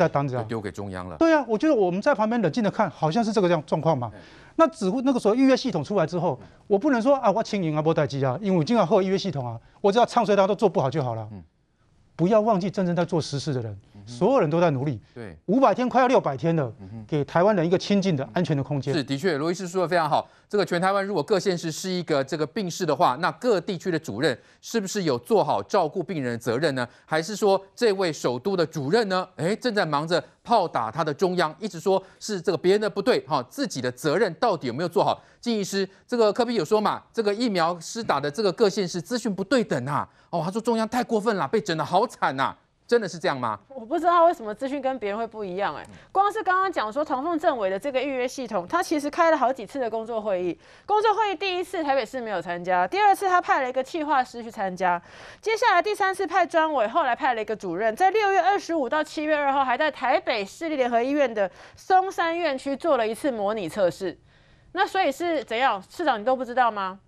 在担着，丢给中央了。对啊，我觉得我们在旁边冷静的看，好像是这个样状况嘛。那指挥那个时候预约系统出来之后，我不能说啊，我轻盈啊，不待机啊，因为我经常喝预约系统啊，我只要唱衰他都做不好就好了。嗯不要忘记真正在做实事的人。所有人都在努力，对，五百天快要六百天了，给台湾人一个清静的安全的空间。是，的确，罗医师说的非常好。这个全台湾如果各县市是一个这个病室的话，那各地区的主任是不是有做好照顾病人的责任呢？还是说这位首都的主任呢？哎，正在忙着炮打他的中央，一直说是这个别人的不对，哈，自己的责任到底有没有做好？金医师，这个科比有说嘛，这个疫苗施打的这个各县市资讯不对等啊，哦，他说中央太过分了，被整得好惨呐。真的是这样吗？我不知道为什么资讯跟别人会不一样哎、光是刚刚讲说唐凤政委的这个预约系统，他其实开了好几次的工作会议。工作会议第一次台北市没有参加，第二次他派了一个企划师去参加，接下来第三次派专委，后来派了一个主任，在六月二十五到七月二号还在台北市立联合医院的松山院区做了一次模拟测试。那所以是怎样？市长你都不知道吗？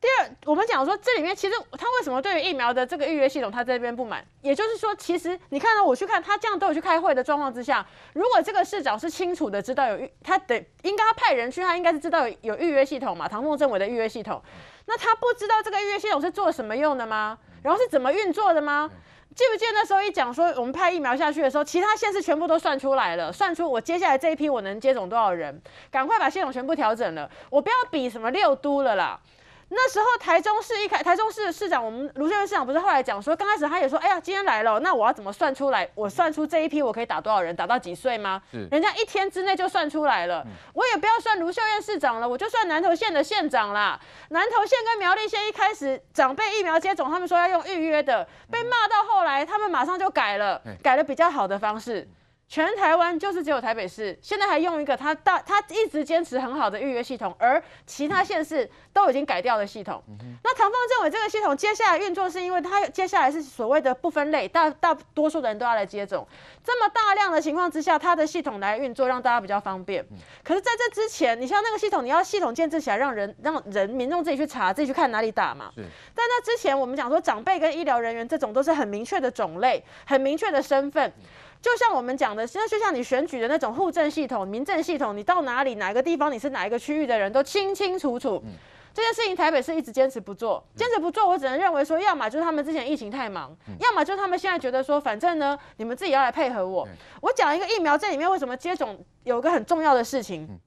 第二，我们讲说这里面其实他为什么对于疫苗的这个预约系统他这边不满？也就是说，其实你看到我去看他这样都有去开会的状况之下，如果这个市长是清楚的知道有预，他得应该他派人去，他应该是知道有有预约系统嘛，唐凤政委的预约系统，那他不知道这个预约系统是做什么用的吗？然后是怎么运作的吗？记不记得那时候一讲说我们派疫苗下去的时候，其他县市全部都算出来了，算出我接下来这一批我能接种多少人，赶快把系统全部调整了，我不要比什么六都了啦。那时候台中市一开，台中市市长我们卢秀燕市长不是后来讲说，刚开始他也说，哎呀，今天来了，那我要怎么算出来？我算出这一批我可以打多少人，打到几岁吗？是，人家一天之内就算出来了。我也不要算卢秀燕市长了，我就算南投县的县长啦。南投县跟苗栗县一开始长辈疫苗接种，他们说要用预约的，被骂到后来，他们马上就改了，改了比较好的方式。全台湾就是只有台北市，现在还用一个他大他一直坚持很好的预约系统，而其他县市都已经改掉了系统。那唐凤政委这个系统接下来运作，是因为他接下来是所谓的不分类，大大多数的人都要来接种，这么大量的情况之下，他的系统来运作，让大家比较方便。可是在这之前，你像那个系统，你要系统建置起来，让人让人民众自己去查，自己去看哪里打嘛。在那之前，我们讲说长辈跟医疗人员这种都是很明确的种类，很明确的身份。就像我们讲的，现在就像你选举的那种户政系统、民政系统，你到哪里哪个地方，你是哪一个区域的人都清清楚楚。嗯、这件事情台北市一直坚持不做，坚持不做，我只能认为说，要么就是他们之前疫情太忙，嗯、要么就是他们现在觉得说，反正呢，你们自己要来配合我。嗯、我讲一个疫苗，这里面为什么接种有个很重要的事情？嗯、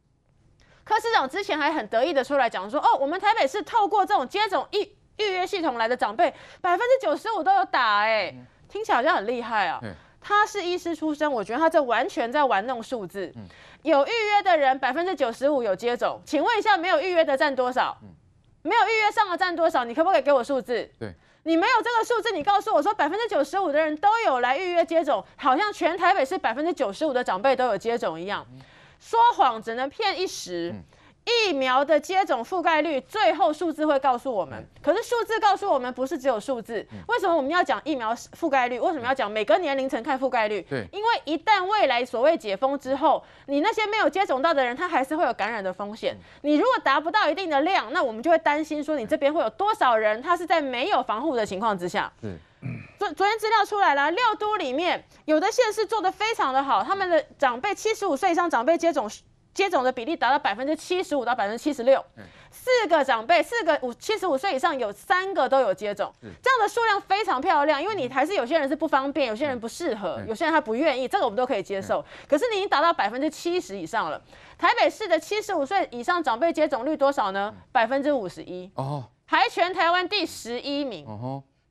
柯市长之前还很得意的出来讲说，哦，我们台北市透过这种接种预预约系统来的长辈，百分之九十五都有打，哎，嗯、听起来好像很厉害啊。嗯他是医师出身，我觉得他这完全在玩弄数字。有预约的人百分之九十五有接种，请问一下，没有预约的占多少？没有预约上的占多少？你可不可以给我数字？对，你没有这个数字，你告诉我说百分之九十五的人都有来预约接种，好像全台北市百分之九十五的长辈都有接种一样，说谎只能骗一时。疫苗的接种覆盖率，最后数字会告诉我们。可是数字告诉我们，不是只有数字。为什么我们要讲疫苗覆盖率？为什么要讲每个年龄层看覆盖率？对，因为一旦未来所谓解封之后，你那些没有接种到的人，他还是会有感染的风险。你如果达不到一定的量，那我们就会担心说，你这边会有多少人，他是在没有防护的情况之下。对，昨昨天资料出来了，六都里面有的县市做得非常的好，他们的长辈七十五岁以上长辈接种。接种的比例达到百分之七十五到百分之七十六，四个长辈，四个五七十五岁以上有三个都有接种，这样的数量非常漂亮。因为你还是有些人是不方便，有些人不适合，有些人他不愿意，这个我们都可以接受。可是你已经达到百分之七十以上了。台北市的七十五岁以上长辈接种率多少呢？百分之五十一哦，还全台湾第十一名。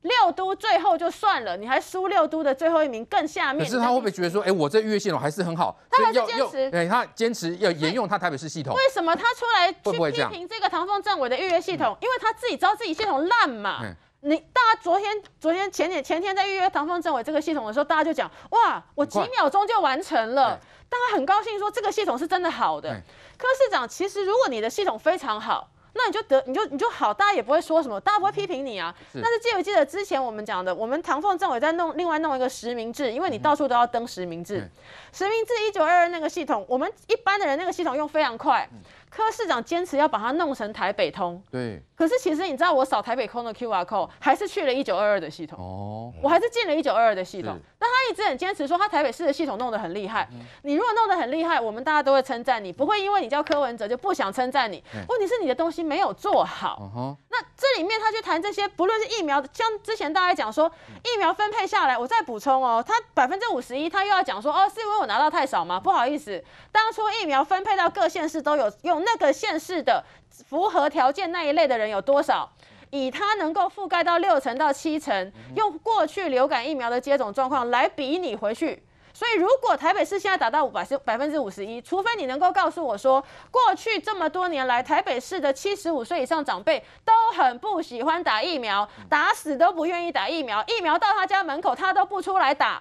六都最后就算了，你还输六都的最后一名更下面。可是他会不会觉得说，哎、欸，我这预约系统还是很好？他还是坚持，对，他坚持要沿用他台北市系统。为什么他出来去批评这个唐凤政委的预约系统？因为他自己知道自己系统烂嘛。嗯、你大家昨天、昨天前天、前天在预约唐凤政委这个系统的时候，大家就讲，哇，我几秒钟就完成了，大家很高兴说这个系统是真的好的。柯市长，其实如果你的系统非常好。那你就得你就你就好，大家也不会说什么，大家不会批评你啊。是但是记不记得之前我们讲的，我们唐凤政委在弄另外弄一个实名制，因为你到处都要登实名制。嗯、实名制一九二二那个系统，我们一般的人那个系统用非常快。嗯、柯市长坚持要把它弄成台北通。对。可是其实你知道，我扫台北通的 QR code 还是去了一九二二的系统。哦。我还是进了一九二二的系统。那他一直很坚持说，他台北市的系统弄得很厉害。你如果弄得很厉害，我们大家都会称赞你，不会因为你叫柯文哲就不想称赞你。问题是你的东西没有做好。那这里面他去谈这些，不论是疫苗，像之前大家讲说疫苗分配下来，我再补充哦，他百分之五十一，他又要讲说哦，是因为我拿到太少吗？不好意思，当初疫苗分配到各县市都有用那个县市的符合条件那一类的人有多少？以它能够覆盖到六成到七成，用过去流感疫苗的接种状况来比拟回去。所以，如果台北市现在达到五百百分之五十一，除非你能够告诉我说，过去这么多年来，台北市的七十五岁以上长辈都很不喜欢打疫苗，打死都不愿意打疫苗，疫苗到他家门口他都不出来打。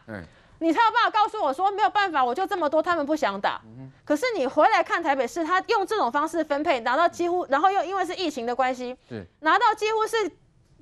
你才有办法告诉我说，没有办法，我就这么多，他们不想打。可是你回来看台北市，他用这种方式分配，拿到几乎，然后又因为是疫情的关系，拿到几乎是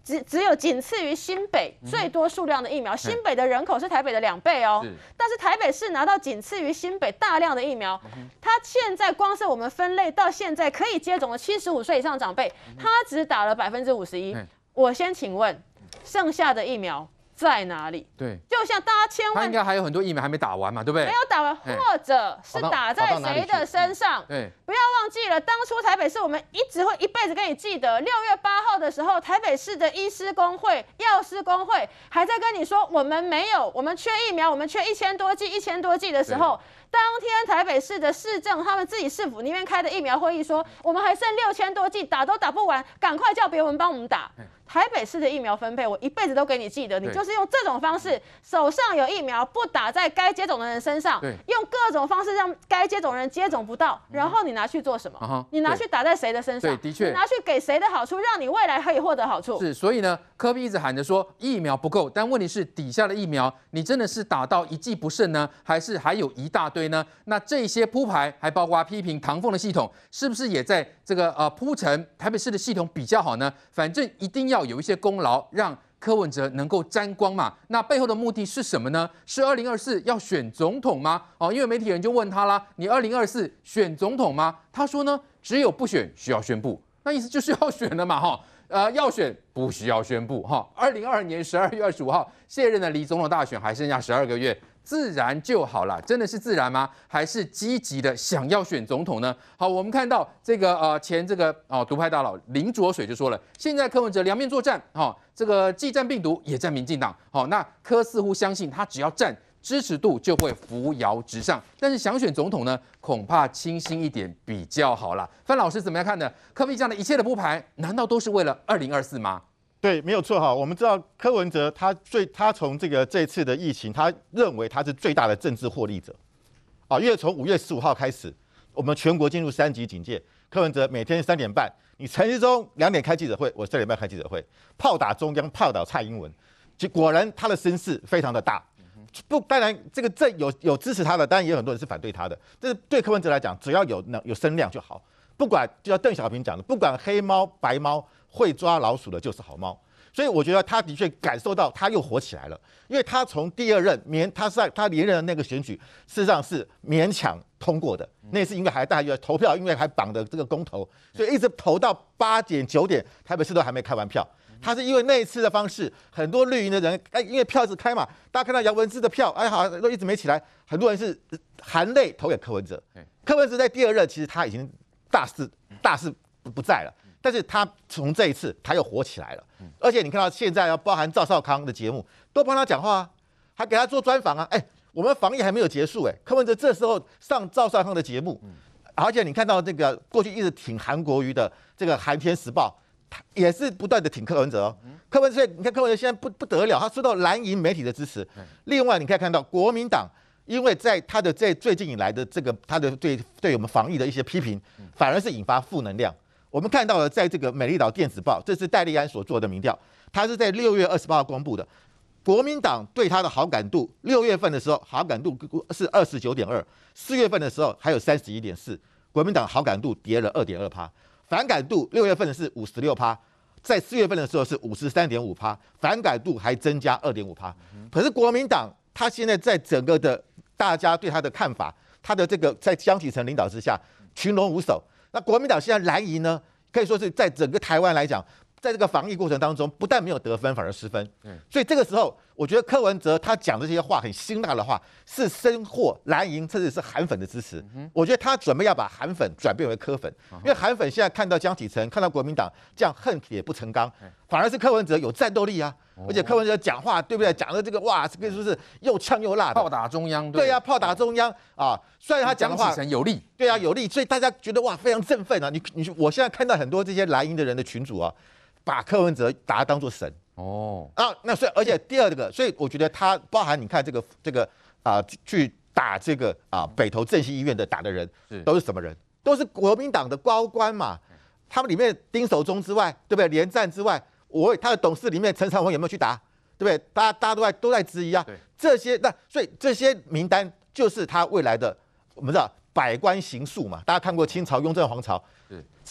只只有仅次于新北最多数量的疫苗。新北的人口是台北的两倍哦，但是台北市拿到仅次于新北大量的疫苗。他现在光是我们分类到现在可以接种的七十五岁以上长辈，他只打了百分之五十一。我先请问，剩下的疫苗？在哪里？对，就像大家千万，他应该还有很多疫苗还没打完嘛，对不对？没有打完，或者是打在谁的身上？对，不要忘记了，当初台北市我们一直会一辈子跟你记得，六月八号的时候，台北市的医师工会、药师工会还在跟你说，我们没有，我们缺疫苗，我们缺一千多剂，一千多剂的时候，当天台北市的市政他们自己市府那边开的疫苗会议说，我们还剩六千多剂，打都打不完，赶快叫别人帮我们打。台北市的疫苗分配，我一辈子都给你记得。你就是用这种方式，手上有疫苗不打在该接种的人身上，用各种方式让该接种人接种不到，然后你拿去做什么？你拿去打在谁的身上？对，的确，拿去给谁的好处，让你未来可以获得好处？是，所以呢，科比一直喊着说疫苗不够，但问题是底下的疫苗，你真的是打到一剂不剩呢，还是还有一大堆呢？那这些铺排还包括批评唐凤的系统，是不是也在这个呃铺陈台北市的系统比较好呢？反正一定要。有一些功劳，让柯文哲能够沾光嘛？那背后的目的是什么呢？是二零二四要选总统吗？哦，因为媒体人就问他啦：“你二零二四选总统吗？”他说呢：“只有不选需要宣布。”那意思就是要选了嘛？哈，呃，要选不需要宣布哈。二零二二年十二月二十五号卸任的，离总统大选还剩下十二个月。自然就好了，真的是自然吗？还是积极的想要选总统呢？好，我们看到这个呃前这个哦独派大佬林卓水就说了，现在柯文哲两面作战，哈、哦，这个既战病毒也战民进党，好、那柯似乎相信他只要战支持度就会扶摇直上，但是想选总统呢，恐怕清新一点比较好了。范老师怎么样看呢？柯 P 这样的一切的铺排，难道都是为了二零二四吗？对，没有错哈。我们知道柯文哲他最他从这个这次的疫情，他认为他是最大的政治获利者啊。因为从五月十五号开始，我们全国进入三级警戒，柯文哲每天三点半，你陈时中两点开记者会，我三点半开记者会，炮打中央，炮打蔡英文，就果然他的声势非常的大。不，当然这个政有有支持他的，当然也有很多人是反对他的。这是对柯文哲来讲，只要有能有声量就好，不管就像邓小平讲的，不管黑猫白猫。会抓老鼠的就是好猫，所以我觉得他的确感受到他又火起来了，因为他从第二任勉他是在他连任的那个选举，事实上是勉强通过的，那是因为还大约投票，因为还绑的这个公投，所以一直投到八点九点，台北市都还没开完票。他是因为那一次的方式，很多绿营的人哎，因为票是开嘛，大家看到杨文智的票哎好像都一直没起来，很多人是含泪投给柯文哲。柯文哲在第二任其实他已经大势大势不在了。但是他从这一次他又火起来了，而且你看到现在要包含赵少康的节目都帮他讲话啊，还给他做专访啊，哎，我们防疫还没有结束哎，柯文哲这时候上赵少康的节目，而且你看到这个过去一直挺韩国瑜的这个《韩天时报》，也是不断的挺柯文哲哦，柯文哲你看柯文哲现在不不得了，他受到蓝营媒体的支持，另外你可以看到国民党，因为在他的这最近以来的这个他的对对我们防疫的一些批评，反而是引发负能量。我们看到了，在这个《美丽岛电子报》，这是戴立安所做的民调，他是在六月二十八号公布的。国民党对他的好感度，六月份的时候好感度是二十九点二，四月份的时候还有三十一点四，国民党好感度跌了二点二趴，反感度六月份是五十六趴，在四月份的时候是五十三点五趴，反感度还增加二点五趴。可是国民党他现在在整个的大家对他的看法，他的这个在江启臣领导之下群龙无首。那国民党现在蓝营呢，可以说是在整个台湾来讲。在这个防疫过程当中，不但没有得分，反而失分。嗯，所以这个时候，我觉得柯文哲他讲的这些话很辛辣的话，是深获蓝营甚至是韩粉的支持。我觉得他准备要把韩粉转变为柯粉，因为韩粉现在看到江启臣，看到国民党这样恨铁不成钢，反而是柯文哲有战斗力啊。而且柯文哲讲话对不对？讲的这个哇，这个就是又呛又辣？炮打中央，对呀，炮打中央啊！虽然他讲话有力，对啊，有力，所以大家觉得哇，非常振奋啊！你你，我现在看到很多这些蓝营的人的群主啊。把柯文哲把他当做神哦啊，那所以而且第二个，所以我觉得他包含你看这个这个啊，去打这个啊北投振兴医院的打的人，都是什么人？都是国民党的高官嘛。他们里面丁守中之外，对不对？连战之外，我他的董事里面陈长文有没有去打？对不对？大家大家都在都在质疑啊。这些那所以这些名单就是他未来的我们知道百官行数嘛。大家看过清朝雍正皇朝。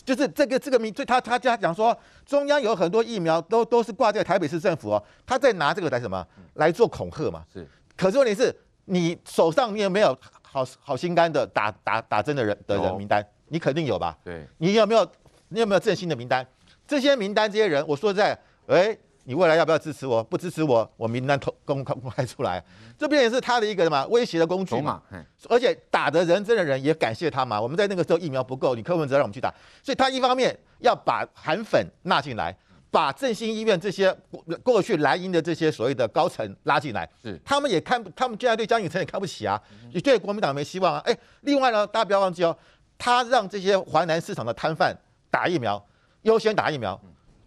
就是这个这个名，所以他他家讲说，中央有很多疫苗都都是挂在台北市政府哦，他在拿这个来什么来做恐吓嘛？是。可是问题是，你手上你有没有好好心肝的打打打针的人的人名单？你肯定有吧？对。你有没有你有没有振兴的名单？这些名单这些人，我说在，哎。你未来要不要支持我？不支持我，我名单公公公开出来，这边也是他的一个什么威胁的工具嘛。而且打的人真的人也感谢他嘛。我们在那个时候疫苗不够，你柯文哲让我们去打，所以他一方面要把韩粉纳进来，把振兴医院这些过去蓝营的这些所谓的高层拉进来，是他们也看，他们现在对江启臣也看不起啊，也对国民党没希望啊。哎，另外呢，大家不要忘记哦，他让这些华南市场的摊贩打疫苗，优先打疫苗，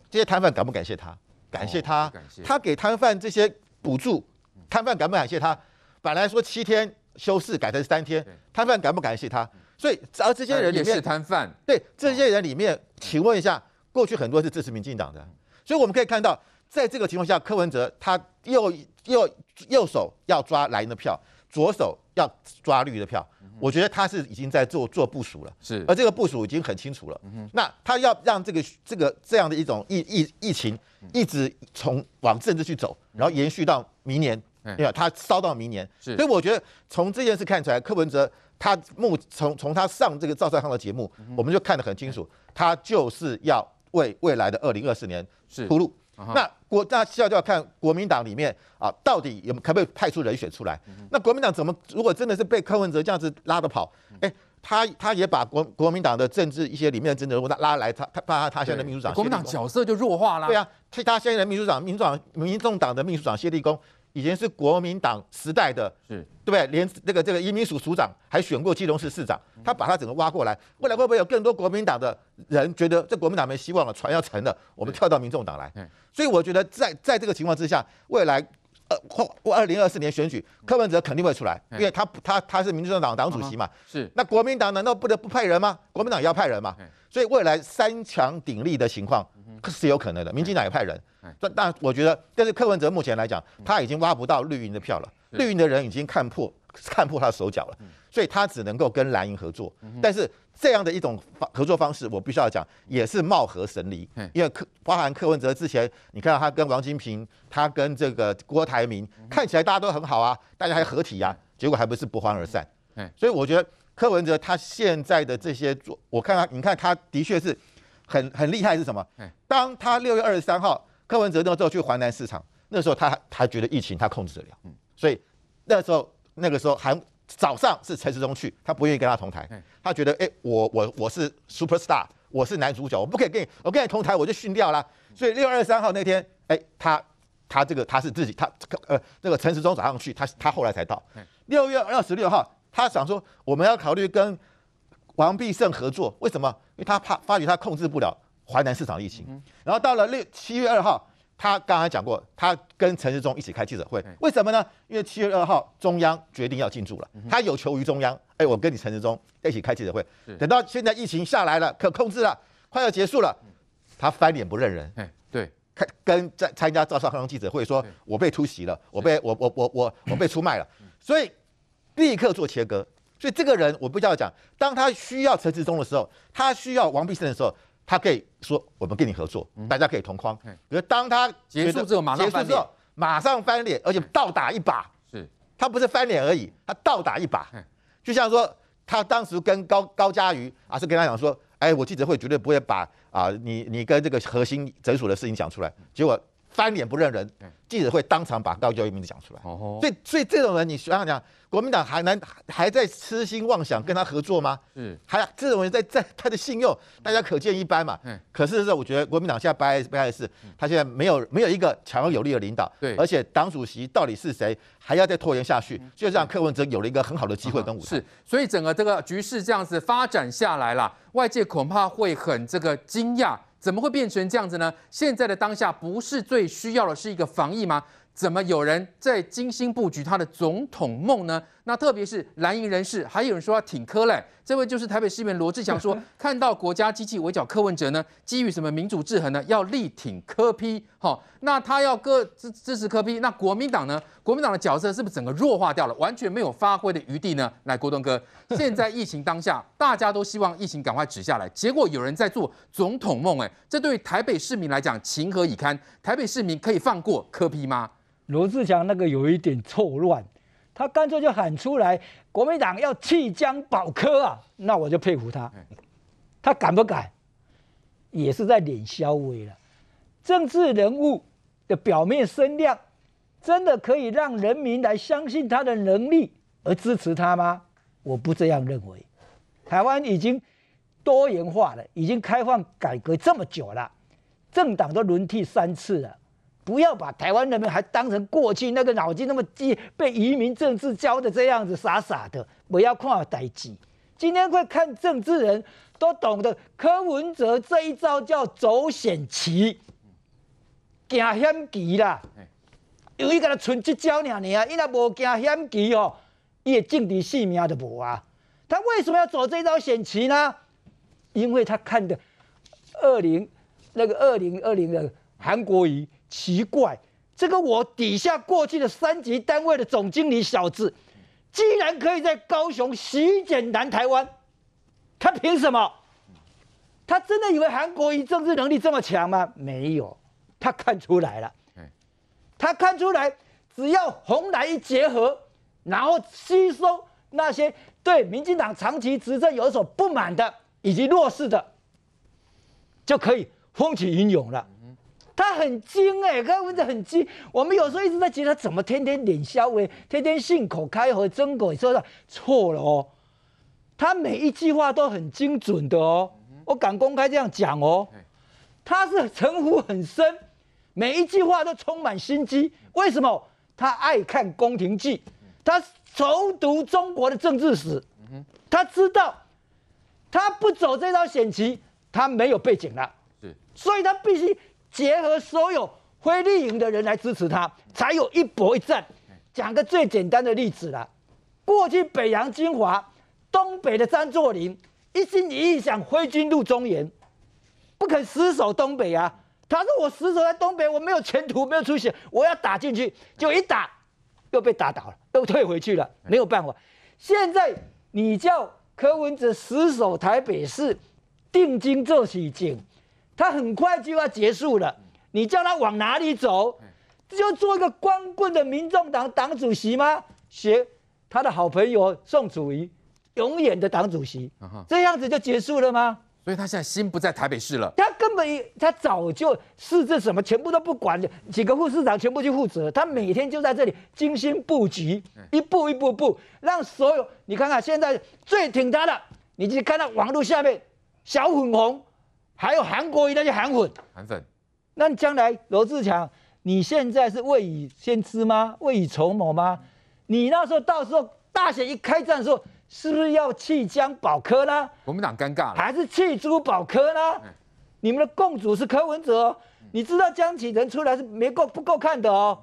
这些摊贩感不感谢他？感谢他，他给摊贩这些补助，摊贩感不感谢他？本来说七天休市改成三天，摊贩感不感谢他？所以，而这些人里面是摊贩，对这些人里面，请问一下，过去很多是支持民进党的，所以我们可以看到，在这个情况下，柯文哲他右右右手要抓蓝营的票，左手要抓绿的票。我觉得他是已经在做做部署了，是，而这个部署已经很清楚了。嗯、那他要让这个这个这样的一种疫疫疫情一直从往政治去走，然后延续到明年，对吧？他烧到明年，是。所以我觉得从这件事看出来，柯文哲他目从从他上这个赵少康的节目，我们就看得很清楚，他就是要为未来的二零二四年铺路。那国那需要就要看国民党里面啊，到底有可不可以派出人选出来？那国民党怎么如果真的是被柯文哲这样子拉着跑，哎，他他也把国国民党的政治一些里面的政治人物拉拉来，他他他他现在的秘书长，国民党角色就弱化了。对啊，他他现在的秘书长，民主党民众党的秘书长谢立功。以前是国民党时代的，是。对不对？连那个这个移民署署长还选过基隆市市长，他把他整个挖过来，未来会不会有更多国民党的人觉得这国民党没希望了，船要沉了，我们跳到民众党来？所以我觉得在在这个情况之下，未来呃或二零二四年选举，柯文哲肯定会出来，因为他他他是民主党党主席嘛。是。那国民党难道不得不派人吗？国民党也要派人嘛。所以未来三强鼎立的情况是有可能的，民进党也派人。但但我觉得，但是柯文哲目前来讲，他已经挖不到绿营的票了，绿营的人已经看破看破他的手脚了，所以他只能够跟蓝营合作。但是这样的一种合作方式，我必须要讲，也是貌合神离。因为柯包含柯文哲之前，你看到他跟王金平，他跟这个郭台铭，看起来大家都很好啊，大家还合体啊，结果还不是不欢而散。所以我觉得柯文哲他现在的这些做，我看他，你看他的确是很很厉害，是什么？当他六月二十三号。柯文哲那时候去华南市场，那时候他还觉得疫情他控制得了，所以那时候那个时候还早上是陈时中去，他不愿意跟他同台，他觉得哎、欸，我我我是 super star，我是男主角，我不可以跟你我跟你同台，我就逊掉了。所以六月二十三号那天，哎、欸，他他这个他是自己，他呃那个陈时中早上去，他他后来才到。六月二十六号，他想说我们要考虑跟王必胜合作，为什么？因为他怕发觉他控制不了。淮南市场疫情，然后到了六七月二号，他刚才讲过，他跟陈世忠一起开记者会，为什么呢？因为七月二号中央决定要进驻了，他有求于中央，哎，我跟你陈世忠一起开记者会，等到现在疫情下来了，可控制了，快要结束了，他翻脸不认人，对，开跟在参加赵少康记者会说，我被突袭了，我被我我我我我被出卖了，所以立刻做切割，所以这个人我不叫讲，当他需要陈志忠的时候，他需要王必胜的时候。他可以说我们跟你合作，大家可以同框。可是当他结束之后，马上结束之后，马上翻脸，而且倒打一把。是，他不是翻脸而已，他倒打一把。就像说，他当时跟高高嘉瑜啊，是跟他讲说，哎，我记者会绝对不会把啊你你跟这个核心诊所的事情讲出来，结果翻脸不认人，记者会当场把高教育名字讲出来。所以所以这种人，你想想讲。国民党还能还在痴心妄想跟他合作吗？嗯，还这种人在在他的信用，大家可见一斑嘛。嗯，可是是我觉得国民党现在悲哀悲哀的是，他现在没有没有一个强而有力的领导。对，而且党主席到底是谁，还要再拖延下去，就让柯文哲有了一个很好的机会跟舞台。是，所以整个这个局势这样子发展下来了，外界恐怕会很这个惊讶，怎么会变成这样子呢？现在的当下不是最需要的是一个防疫吗？怎么有人在精心布局他的总统梦呢？那特别是蓝营人士，还有人说要挺柯嘞。这位就是台北市议员罗志祥说，看到国家机器围剿柯文哲呢，基于什么民主制衡呢？要力挺柯批。好，那他要各支支持柯批那国民党呢？国民党的角色是不是整个弱化掉了，完全没有发挥的余地呢？来，郭东哥，现在疫情当下，大家都希望疫情赶快止下来，结果有人在做总统梦，哎，这对于台北市民来讲情何以堪？台北市民可以放过柯批吗？罗志祥那个有一点错乱，他干脆就喊出来，国民党要弃江保科啊，那我就佩服他。他敢不敢？也是在脸消微了。政治人物的表面声量，真的可以让人民来相信他的能力而支持他吗？我不这样认为。台湾已经多元化了，已经开放改革这么久了，政党都轮替三次了。不要把台湾人民还当成过去那个脑筋那么机，被移民政治教的这样子傻傻的。不要看代志，今天会看政治人都懂得柯文哲这一招叫走险棋，惊险棋啦。因为他存一招尔尔，伊若无惊险棋哦，伊的政治性命都无啊。他为什么要走这招险棋呢？因为他看的二零那个二零二零的韩国瑜。奇怪，这个我底下过去的三级单位的总经理小子，竟然可以在高雄席卷南台湾，他凭什么？他真的以为韩国瑜政治能力这么强吗？没有，他看出来了，他看出来，只要红蓝一结合，然后吸收那些对民进党长期执政有所不满的以及弱势的，就可以风起云涌了。他很精哎，柯文哲很精。我们有时候一直在觉得他怎么天天脸消微，天天信口开河，真狗说的错了哦。他每一句话都很精准的哦，我敢公开这样讲哦。他是城府很深，每一句话都充满心机。为什么？他爱看宫廷剧，他熟读中国的政治史，他知道他不走这招险棋，他没有背景了，所以他必须。结合所有非绿营的人来支持他，才有一搏一战。讲个最简单的例子啦，过去北洋金华，东北的张作霖一心一意想挥军入中原，不肯死守东北啊。他说：“我死守在东北，我没有前途，没有出息，我要打进去。”就一打，又被打倒了，又退回去了，没有办法。现在你叫柯文哲死守台北市，定睛做起警。他很快就要结束了，你叫他往哪里走？就做一个光棍的民众党党主席吗？学他的好朋友宋楚瑜，永远的党主席，这样子就结束了吗？所以他现在心不在台北市了。他根本他早就市政什么全部都不管，几个副市长全部去负责。他每天就在这里精心布局，一步一步步，让所有你看看现在最挺他的，你去看到网络下面小粉红。还有韩国瑜那些韩粉，韩粉，那将来罗志强，你现在是未雨先知吗？未雨绸缪吗？你那时候到时候大选一开战的时候，是不是要弃江保科呢？国民党尴尬了，还是弃朱保科呢？嗯、你们的共主是柯文哲、哦，你知道江启臣出来是没够不够看的哦，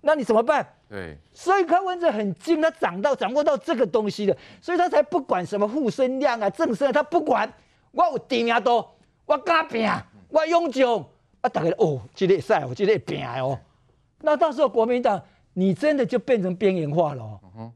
那你怎么办？对，所以柯文哲很精，他掌到掌握到这个东西的，所以他才不管什么负声量啊、正声，他不管，我有知名度。我敢拼，我勇将啊！大家哦，这个赛，我这个拼哦。那到时候国民党，你真的就变成边缘化了哦。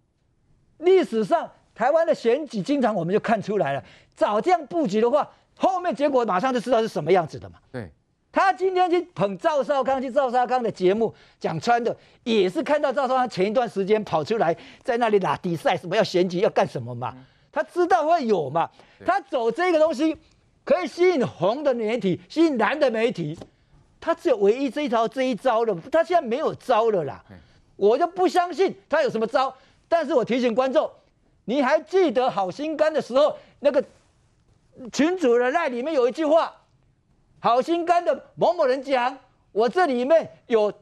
历史上台湾的选举，经常我们就看出来了。早这样布局的话，后面结果马上就知道是什么样子的嘛。对。他今天去捧赵少康，去赵少康的节目讲穿的，也是看到赵少康前一段时间跑出来在那里打比赛，什么要选举要干什么嘛？他知道会有嘛？他走这个东西。可以吸引红的媒体，吸引蓝的媒体，他只有唯一这一招这一招了，他现在没有招了啦。我就不相信他有什么招。但是我提醒观众，你还记得好心肝的时候，那个群主的那里面有一句话，好心肝的某某人讲，我这里面有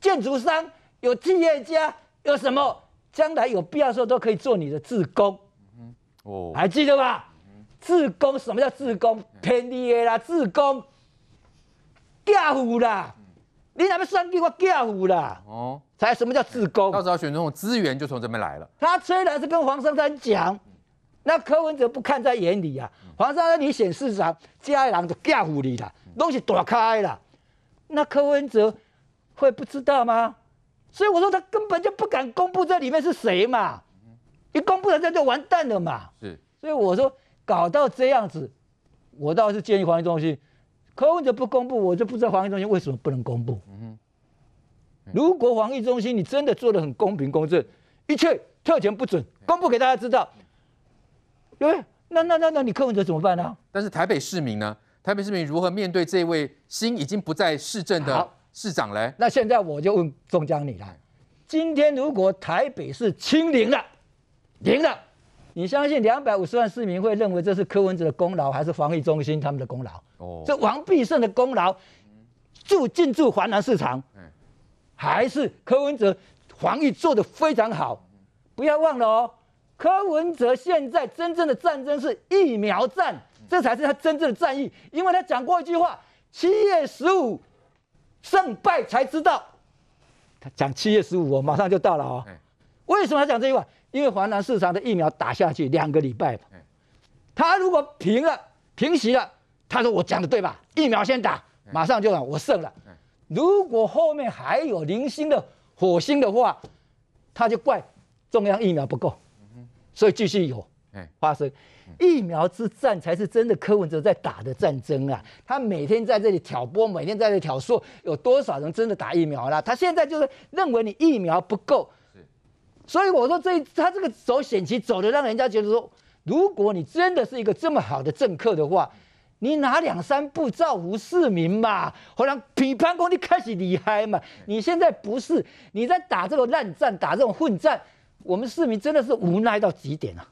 建筑商，有企业家，有什么，将来有必要的时候都可以做你的志工。哦，还记得吧？志工，什么叫自工？便宜的啦，自工，假虎啦，你哪边算计我假虎啦？哦，才什么叫自工？到时候选总统资源就从这边来了。他虽然是跟黄珊珊讲，那柯文哲不看在眼里啊。黄珊珊你选市长，家人就假虎你啦，东西躲开了，那柯文哲会不知道吗？所以我说他根本就不敢公布这里面是谁嘛，一公布了这就完蛋了嘛。是，所以我说。搞到这样子，我倒是建议防疫中心，柯文哲不公布，我就不知道防疫中心为什么不能公布。嗯哼，如果防疫中心你真的做的很公平公正，一切特权不准公布给大家知道，对不对？那那那那你柯文哲怎么办呢？但是台北市民呢？台北市民如何面对这位心已经不在市政的市长嘞？那现在我就问中江你了，今天如果台北市清零了，零了。你相信两百五十万市民会认为这是柯文哲的功劳，还是防疫中心他们的功劳？哦，这王必胜的功劳，驻进驻华南市场，还是柯文哲防疫做得非常好？不要忘了哦，柯文哲现在真正的战争是疫苗战，这才是他真正的战役。因为他讲过一句话：七月十五胜败才知道。他讲七月十五我，马上就到了哦。为什么他讲这句话？因为华南市场的疫苗打下去两个礼拜，他如果平了、平息了，他说我讲的对吧？疫苗先打，马上就让我胜了。如果后面还有零星的火星的话，他就怪中央疫苗不够，所以继续有发生。疫苗之战才是真的柯文哲在打的战争啊！他每天在这里挑拨，每天在这里挑唆，有多少人真的打疫苗了？他现在就是认为你疫苗不够。所以我说这他这个走险棋走的让人家觉得说，如果你真的是一个这么好的政客的话，你拿两三步造福市民嘛，后来批判攻击开始厉害嘛。你现在不是你在打这个烂战，打这种混战，我们市民真的是无奈到极点啊。